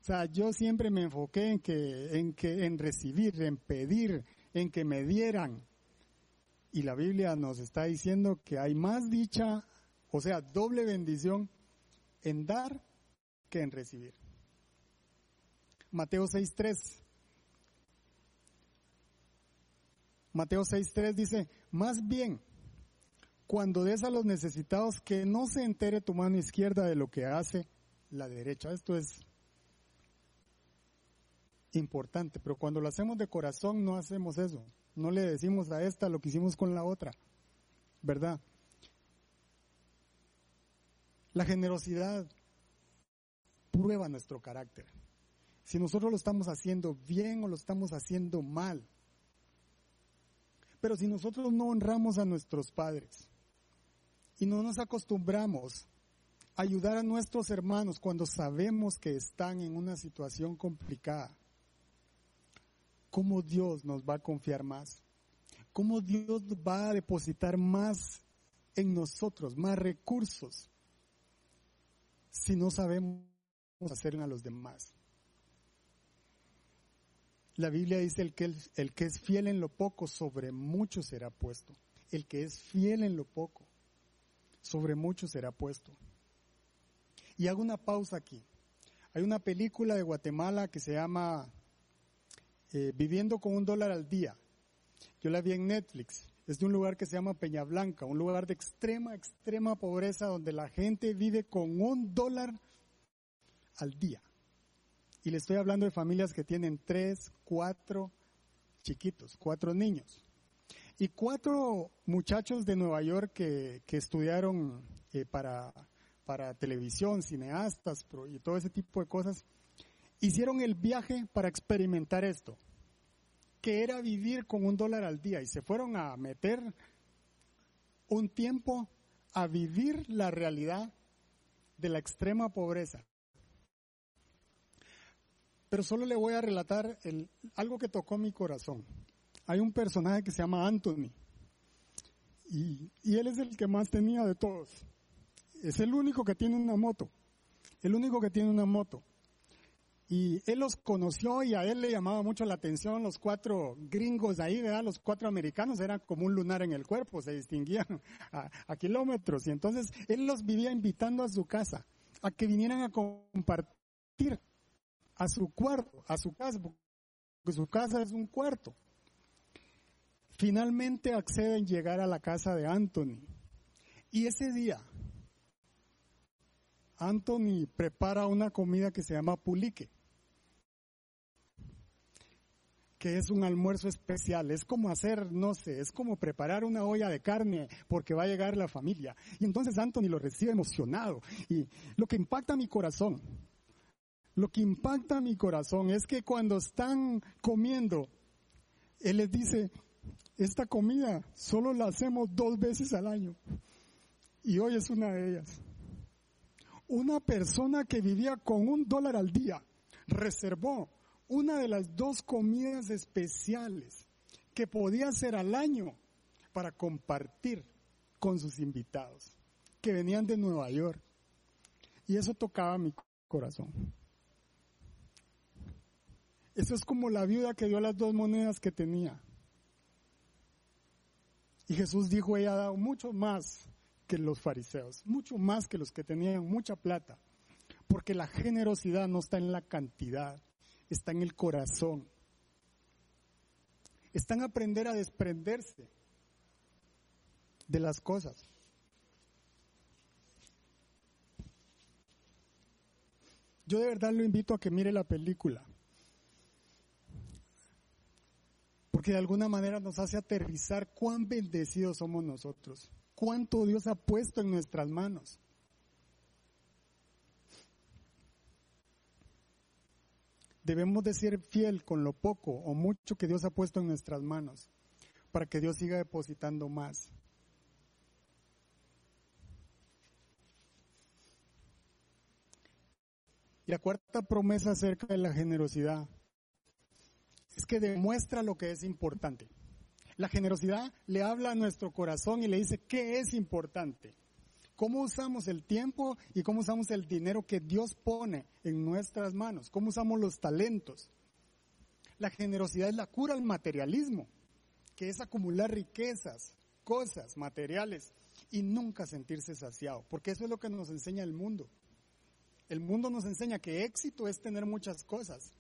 O sea, yo siempre me enfoqué en que, en que, en recibir, en pedir, en que me dieran. Y la Biblia nos está diciendo que hay más dicha, o sea, doble bendición en dar que en recibir. Mateo 6.3 Mateo 6.3 dice, más bien, cuando des a los necesitados, que no se entere tu mano izquierda de lo que hace la derecha. Esto es importante, pero cuando lo hacemos de corazón no hacemos eso. No le decimos a esta lo que hicimos con la otra, ¿verdad? La generosidad prueba nuestro carácter. Si nosotros lo estamos haciendo bien o lo estamos haciendo mal. Pero si nosotros no honramos a nuestros padres y no nos acostumbramos a ayudar a nuestros hermanos cuando sabemos que están en una situación complicada, ¿cómo Dios nos va a confiar más? ¿Cómo Dios va a depositar más en nosotros, más recursos, si no sabemos hacer a los demás? La Biblia dice el que, el que es fiel en lo poco, sobre mucho será puesto. El que es fiel en lo poco, sobre mucho será puesto. Y hago una pausa aquí. Hay una película de Guatemala que se llama eh, Viviendo con un dólar al día. Yo la vi en Netflix. Es de un lugar que se llama Peña Blanca, un lugar de extrema, extrema pobreza donde la gente vive con un dólar al día. Y le estoy hablando de familias que tienen tres, cuatro chiquitos, cuatro niños. Y cuatro muchachos de Nueva York que, estudiaron eh, para, para televisión, cineastas y todo ese tipo de cosas, hicieron el viaje para experimentar esto, que era vivir con un dólar al día y se fueron a meter un tiempo a vivir la realidad de la extrema pobreza. Pero solo le voy a relatar algo que tocó mi corazón. Hay un personaje que se llama Anthony y, él es el que más tenía de todos. Es el único que tiene una moto. El único que tiene una moto. Y él los conoció y a él le llamaba mucho la atención los cuatro gringos ahí, ¿verdad? Los cuatro americanos eran como un lunar en el cuerpo, se distinguían *laughs* a, kilómetros. Y entonces él los vivía invitando a su casa, a que vinieran a compartir a su cuarto, a su casa, porque su casa es un cuarto. Finalmente acceden llegar a la casa de Anthony. Y ese día, Anthony prepara una comida que se llama pulique que es un almuerzo especial, es como hacer, no sé, es como preparar una olla de carne porque va a llegar la familia. Y entonces Anthony lo recibe emocionado. Y lo que impacta mi corazón, lo que impacta mi corazón es que cuando están comiendo, él les dice, esta comida solo la hacemos dos veces al año. Y hoy es una de ellas. Una persona que vivía con un dólar al día reservó una de las dos comidas especiales que podía hacer al año para compartir con sus invitados, que venían de Nueva York. Y eso tocaba mi corazón. Eso es como la viuda que dio las dos monedas que tenía. Y Jesús dijo, ella ha dado mucho más que los fariseos, mucho más que los que tenían mucha plata, porque la generosidad no está en la cantidad, está en el corazón. Está en aprender a desprenderse de las cosas. Yo de verdad lo invito a que mire la película. Porque de alguna manera nos hace aterrizar cuán bendecidos somos nosotros. Cuánto Dios ha puesto en nuestras manos. debemos de ser fiel con lo poco o mucho que Dios ha puesto en nuestras manos para que Dios siga depositando más. Y la cuarta promesa acerca de la generosidad es que demuestra lo que es importante. La generosidad le habla a nuestro corazón y le dice qué es importante cómo usamos el tiempo y cómo usamos el dinero que Dios pone en nuestras manos, cómo usamos los talentos. La generosidad es la cura al materialismo, que es acumular riquezas, cosas, materiales y nunca sentirse saciado, porque eso es lo que nos enseña el mundo. El mundo nos enseña que éxito es tener muchas cosas.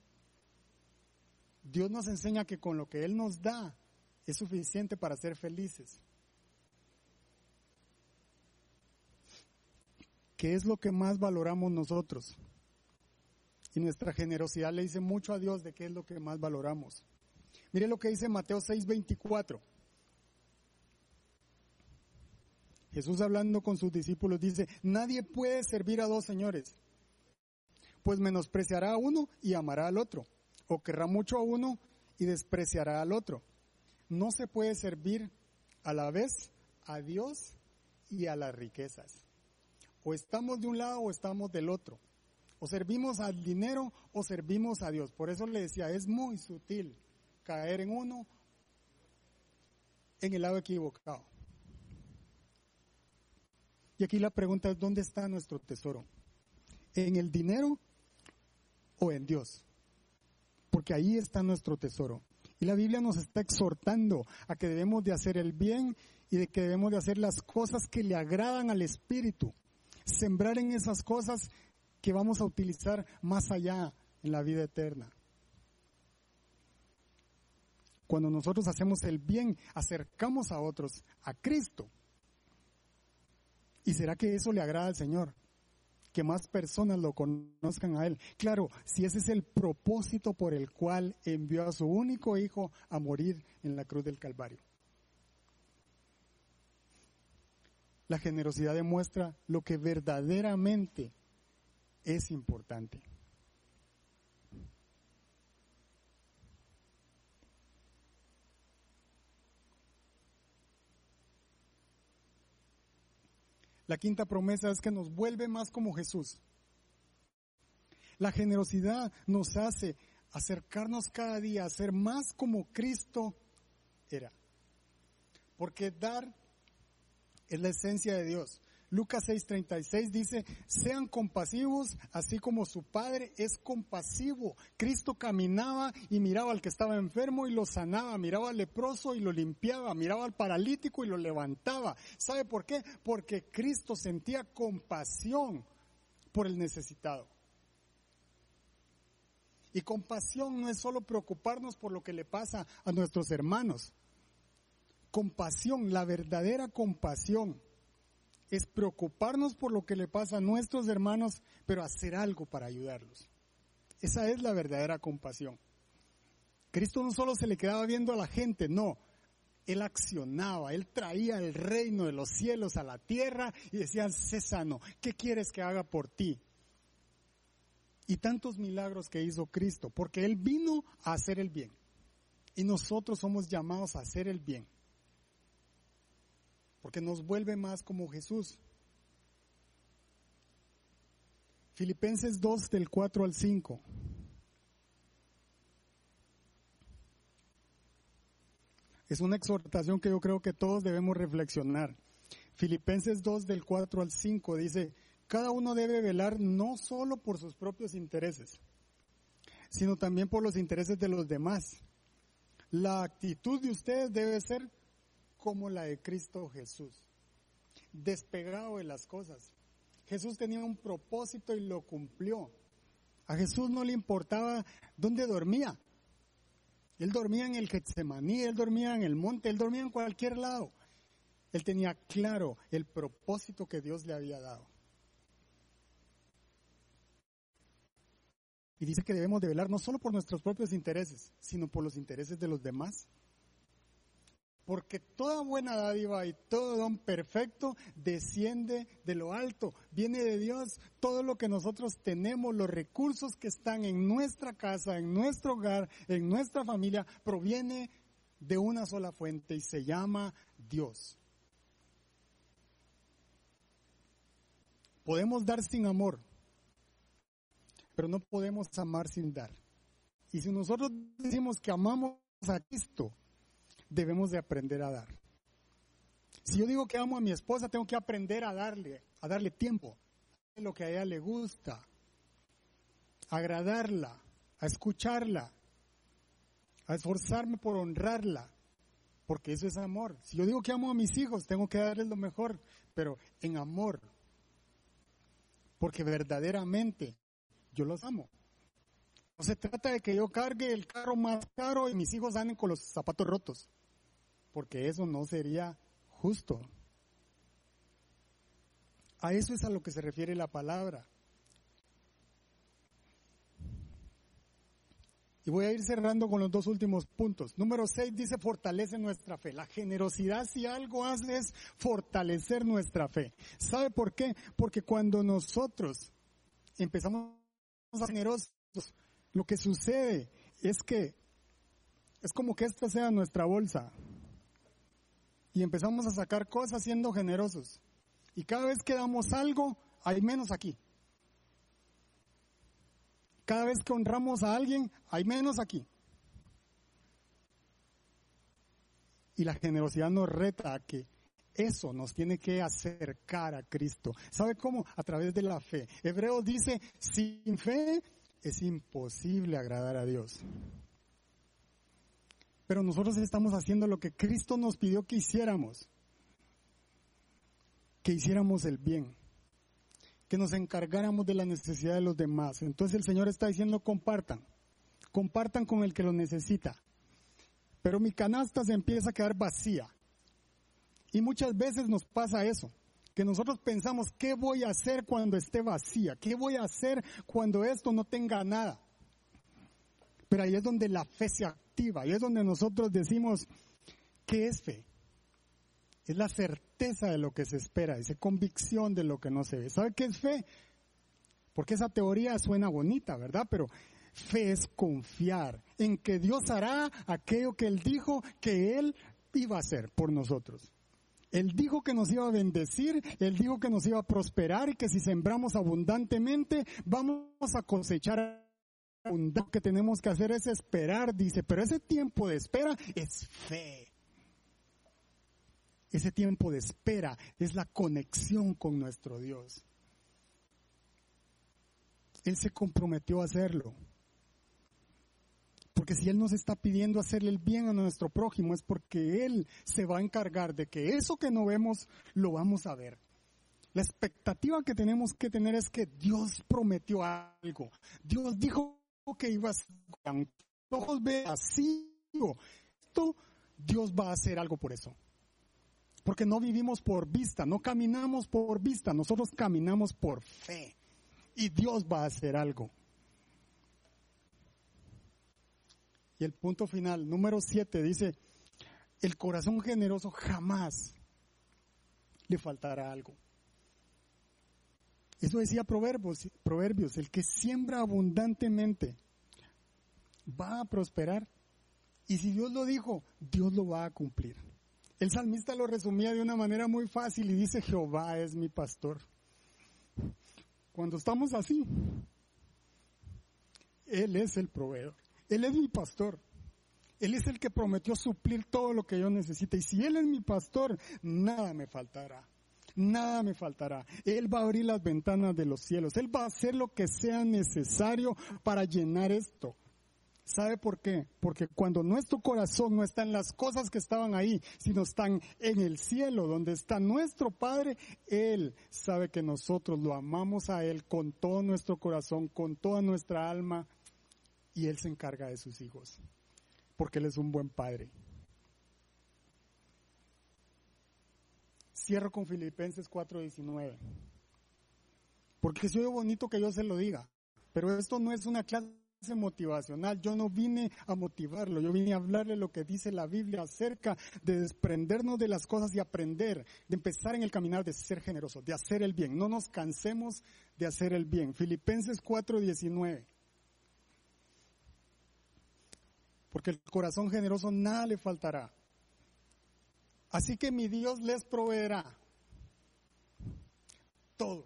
Dios nos enseña que con lo que Él nos da es suficiente para ser felices. ¿Qué es lo que más valoramos nosotros? Y nuestra generosidad le dice mucho a Dios de qué es lo que más valoramos. Mire lo que dice Mateo 6:24. Jesús hablando con sus discípulos dice, nadie puede servir a dos señores, pues menospreciará a uno y amará al otro, o querrá mucho a uno y despreciará al otro. No se puede servir a la vez a Dios y a las riquezas. O estamos de un lado o estamos del otro. O servimos al dinero o servimos a Dios. Por eso le decía, es muy sutil caer en uno en el lado equivocado. Y aquí la pregunta es, ¿dónde está nuestro tesoro? ¿En el dinero o en Dios? Porque ahí está nuestro tesoro. Y la Biblia nos está exhortando a que debemos de hacer el bien y de que debemos de hacer las cosas que le agradan al Espíritu sembrar en esas cosas que vamos a utilizar más allá en la vida eterna. Cuando nosotros hacemos el bien, acercamos a otros a Cristo. ¿Y será que eso le agrada al Señor? Que más personas lo conozcan a Él. Claro, si ese es el propósito por el cual envió a su único hijo a morir en la cruz del Calvario. La generosidad demuestra lo que verdaderamente es importante. La quinta promesa es que nos vuelve más como Jesús. La generosidad nos hace acercarnos cada día a ser más como Cristo era. Porque dar es la esencia de Dios. Lucas 6:36 dice, sean compasivos así como su Padre es compasivo. Cristo caminaba y miraba al que estaba enfermo y lo sanaba, miraba al leproso y lo limpiaba, miraba al paralítico y lo levantaba. ¿Sabe por qué? Porque Cristo sentía compasión por el necesitado. Y compasión no es solo preocuparnos por lo que le pasa a nuestros hermanos. Compasión, la verdadera compasión es preocuparnos por lo que le pasa a nuestros hermanos, pero hacer algo para ayudarlos. Esa es la verdadera compasión. Cristo no solo se le quedaba viendo a la gente, no. Él accionaba, él traía el reino de los cielos a la tierra y decía, sé sano, ¿qué quieres que haga por ti? Y tantos milagros que hizo Cristo, porque Él vino a hacer el bien. Y nosotros somos llamados a hacer el bien porque nos vuelve más como Jesús. Filipenses 2 del 4 al 5. Es una exhortación que yo creo que todos debemos reflexionar. Filipenses 2 del 4 al 5 dice, cada uno debe velar no solo por sus propios intereses, sino también por los intereses de los demás. La actitud de ustedes debe ser como la de Cristo Jesús, despegado de las cosas. Jesús tenía un propósito y lo cumplió. A Jesús no le importaba dónde dormía. Él dormía en el Getsemaní, él dormía en el monte, él dormía en cualquier lado. Él tenía claro el propósito que Dios le había dado. Y dice que debemos de velar no solo por nuestros propios intereses, sino por los intereses de los demás porque toda buena dádiva y todo don perfecto desciende de lo alto, viene de Dios. Todo lo que nosotros tenemos, los recursos que están en nuestra casa, en nuestro hogar, en nuestra familia, proviene de una sola fuente y se llama Dios. Podemos dar sin amor, pero no podemos amar sin dar. Y si nosotros decimos que amamos a Cristo, debemos de aprender a dar. Si yo digo que amo a mi esposa, tengo que aprender a darle, a darle tiempo, a lo que a ella le gusta, a agradarla, a escucharla, a esforzarme por honrarla, porque eso es amor. Si yo digo que amo a mis hijos, tengo que darles lo mejor, pero en amor, porque verdaderamente yo los amo. No se trata de que yo cargue el carro más caro y mis hijos anden con los zapatos rotos porque eso no sería justo. A eso es a lo que se refiere la palabra. Y voy a ir cerrando con los dos últimos puntos. Número 6 dice fortalece nuestra fe. La generosidad si algo hace es fortalecer nuestra fe. ¿Sabe por qué? Porque cuando nosotros empezamos a ser generosos, lo que sucede es que es como que esta sea nuestra bolsa y empezamos a sacar cosas siendo generosos. Y cada vez que damos algo, hay menos aquí. Cada vez que honramos a alguien, hay menos aquí. Y la generosidad nos reta a que eso nos tiene que acercar a Cristo. ¿Sabe cómo? A través de la fe. Hebreo dice, sin fe es imposible agradar a Dios. Pero nosotros estamos haciendo lo que Cristo nos pidió que hiciéramos. Que hiciéramos el bien. Que nos encargáramos de la necesidad de los demás. Entonces el Señor está diciendo compartan. Compartan con el que lo necesita. Pero mi canasta se empieza a quedar vacía. Y muchas veces nos pasa eso. que nosotros pensamos, ¿qué voy a hacer cuando esté vacía? ¿Qué voy a hacer cuando esto no tenga nada? Pero ahí es donde la fe se ahí es donde nosotros decimos, ¿qué es fe? Es la certeza de lo que se espera, esa convicción de lo que no se ve. ¿Sabe qué es fe? Porque esa teoría suena bonita, ¿verdad? Pero fe es confiar en que Dios hará aquello que Él dijo que Él iba a hacer por nosotros. Él dijo que nos iba a bendecir, Él dijo que nos iba a prosperar y que si sembramos abundantemente vamos a cosechar. Lo que tenemos que hacer es esperar, dice, pero ese tiempo de espera es fe. Ese tiempo de espera es la conexión con nuestro Dios. Él se comprometió a hacerlo. Porque si Él nos está pidiendo hacerle el bien a nuestro prójimo es porque Él se va a encargar de que eso que no vemos lo vamos a ver. La expectativa que tenemos que tener es que Dios prometió algo. Dios dijo que iba a ser, ojos ve así, esto, Dios va a hacer algo por eso. Porque no vivimos por vista, no caminamos por vista, nosotros caminamos por fe. Y Dios va a hacer algo. Y el punto final, número siete, dice, el corazón generoso jamás le faltará algo. Eso decía Proverbios, Proverbios, el que siembra abundantemente va a prosperar. Y si Dios lo dijo, Dios lo va a cumplir. El salmista lo resumía de una manera muy fácil y dice, Jehová es mi pastor. Cuando estamos así, Él es el proveedor. Él es mi pastor. Él es el que prometió suplir todo lo que yo necesite. Y si Él es mi pastor, nada me faltará. Nada me faltará. Él va a abrir las ventanas de los cielos. Él va a hacer lo que sea necesario para llenar esto. ¿Sabe por qué? Porque cuando nuestro corazón no está en las cosas que estaban ahí, sino están en el cielo, donde está nuestro Padre, Él sabe que nosotros lo amamos a Él con todo nuestro corazón, con toda nuestra alma, y Él se encarga de sus hijos, porque Él es un buen Padre. Cierro con Filipenses 4:19. Porque soy bonito que yo se lo diga, pero esto no es una clase motivacional. Yo no vine a motivarlo, yo vine a hablarle lo que dice la Biblia acerca de desprendernos de las cosas y aprender, de empezar en el caminar de ser generosos, de hacer el bien. No nos cansemos de hacer el bien. Filipenses 4:19. Porque el corazón generoso nada le faltará. Así que mi Dios les proveerá todo,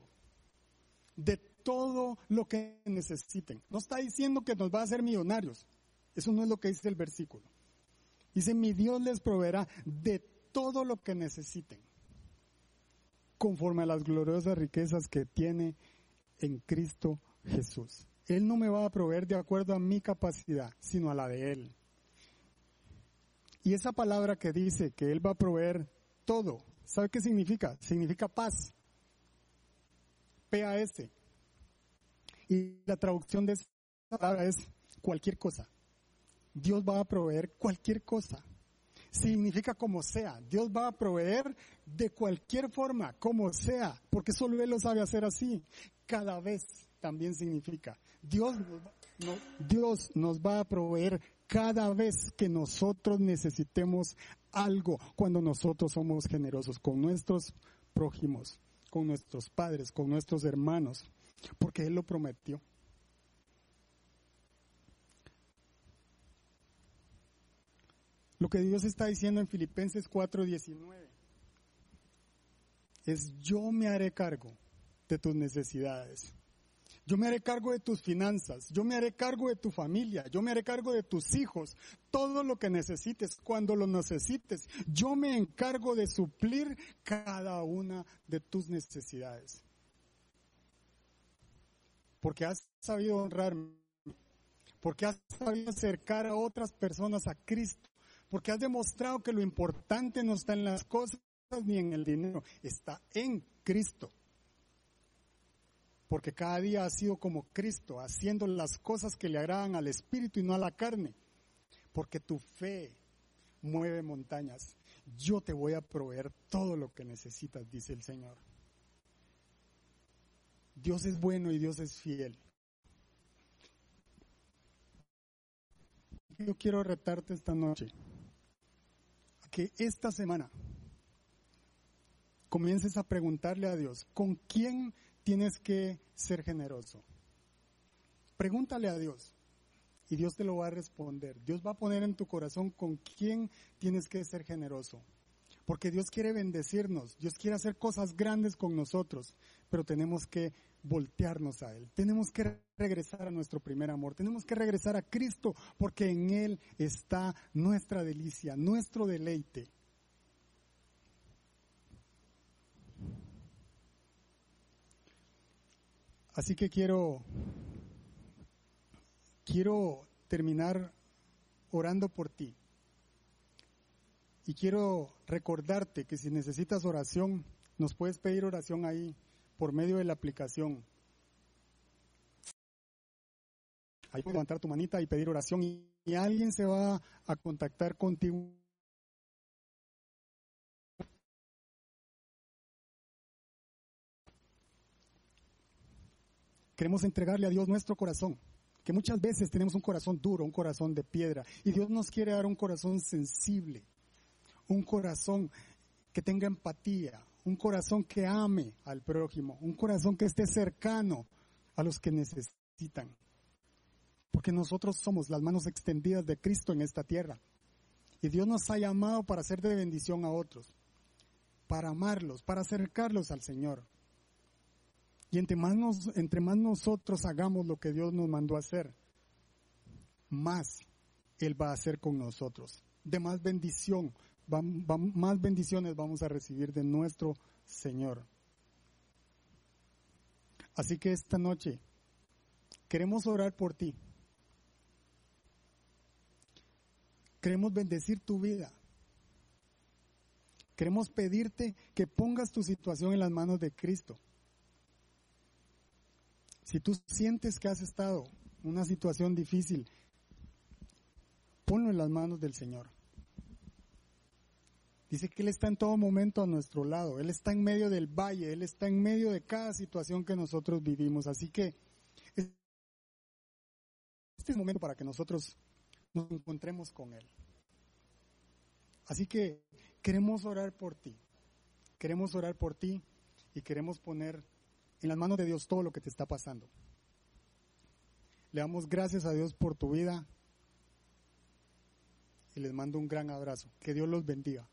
de todo lo que necesiten. No está diciendo que nos va a hacer millonarios. Eso no es lo que dice el versículo. Dice, mi Dios les proveerá de todo lo que necesiten, conforme a las gloriosas riquezas que tiene en Cristo Jesús. Él no me va a proveer de acuerdo a mi capacidad, sino a la de Él. Y esa palabra que dice que Él va a proveer todo, ¿sabe qué significa? Significa paz. PAS. Y la traducción de esa palabra es cualquier cosa. Dios va a proveer cualquier cosa. Significa como sea. Dios va a proveer de cualquier forma, como sea, porque solo Él lo sabe hacer así. Cada vez también significa. Dios, Dios nos va a proveer cada vez que nosotros necesitemos algo, cuando nosotros somos generosos con nuestros prójimos, con nuestros padres, con nuestros hermanos porque Él lo prometió. Lo que Dios está diciendo en Filipenses 4:19 es yo me haré cargo de tus necesidades. Yo me haré cargo de tus finanzas, yo me haré cargo de tu familia, yo me haré cargo de tus hijos, todo lo que necesites, cuando lo necesites, yo me encargo de suplir cada una de tus necesidades porque has sabido honrarme, porque has sabido acercar a otras personas a Cristo, porque has demostrado que lo importante no está en las cosas ni en el dinero, está en Cristo. Porque cada día has sido como Cristo, haciendo las cosas que le agradan al Espíritu y no a la carne. Porque tu fe mueve montañas. Yo te voy a proveer todo lo que necesitas, dice el Señor. Dios es bueno y Dios es fiel. Yo quiero retarte esta noche a que esta semana comiences a preguntarle a Dios, ¿con quién tienes que ser generoso? Pregúntale a Dios y Dios te lo va a responder. Dios va a poner en tu corazón con quién tienes que ser generoso. Porque Dios quiere bendecirnos, Dios quiere hacer cosas grandes con nosotros, pero tenemos que voltearnos a Él. Tenemos que regresar a nuestro primer amor. Tenemos que regresar a Cristo porque en Él está nuestra delicia, nuestro deleite. Así que quiero quiero terminar orando por ti. Y quiero recordarte que si necesitas oración, nos puedes pedir oración ahí por medio de la aplicación. Ahí puedes levantar tu manita y pedir oración y, alguien se va a contactar contigo. Queremos entregarle a Dios nuestro corazón, que muchas veces tenemos un corazón duro, un corazón de piedra, y Dios nos quiere dar un corazón sensible, un corazón que tenga empatía, un corazón que ame al prójimo, un corazón que esté cercano a los que necesitan. Porque nosotros somos las manos extendidas de Cristo en esta tierra. Y Dios nos ha llamado para hacer de bendición a otros, para amarlos, para acercarlos al Señor. Y entre más, entre más nosotros hagamos lo que Dios nos mandó a hacer, más Él va a hacer con nosotros. De más bendición más bendiciones vamos a recibir de nuestro Señor. Así que esta noche queremos orar por ti. Queremos bendecir tu vida. Queremos pedirte que pongas tu situación en las manos de Cristo. Si tú sientes que has estado en una situación difícil, ponlo en las manos del Señor. Dice que Él está en todo momento a nuestro lado. Él está en medio del valle. Él está en medio de cada situación que nosotros vivimos. Así que este es el momento para que nosotros nos encontremos con Él. Así que queremos orar por ti. Queremos orar por ti y queremos poner en las manos de Dios todo lo que te está pasando. Le damos gracias a Dios por tu vida y les mando un gran abrazo. Que Dios los bendiga.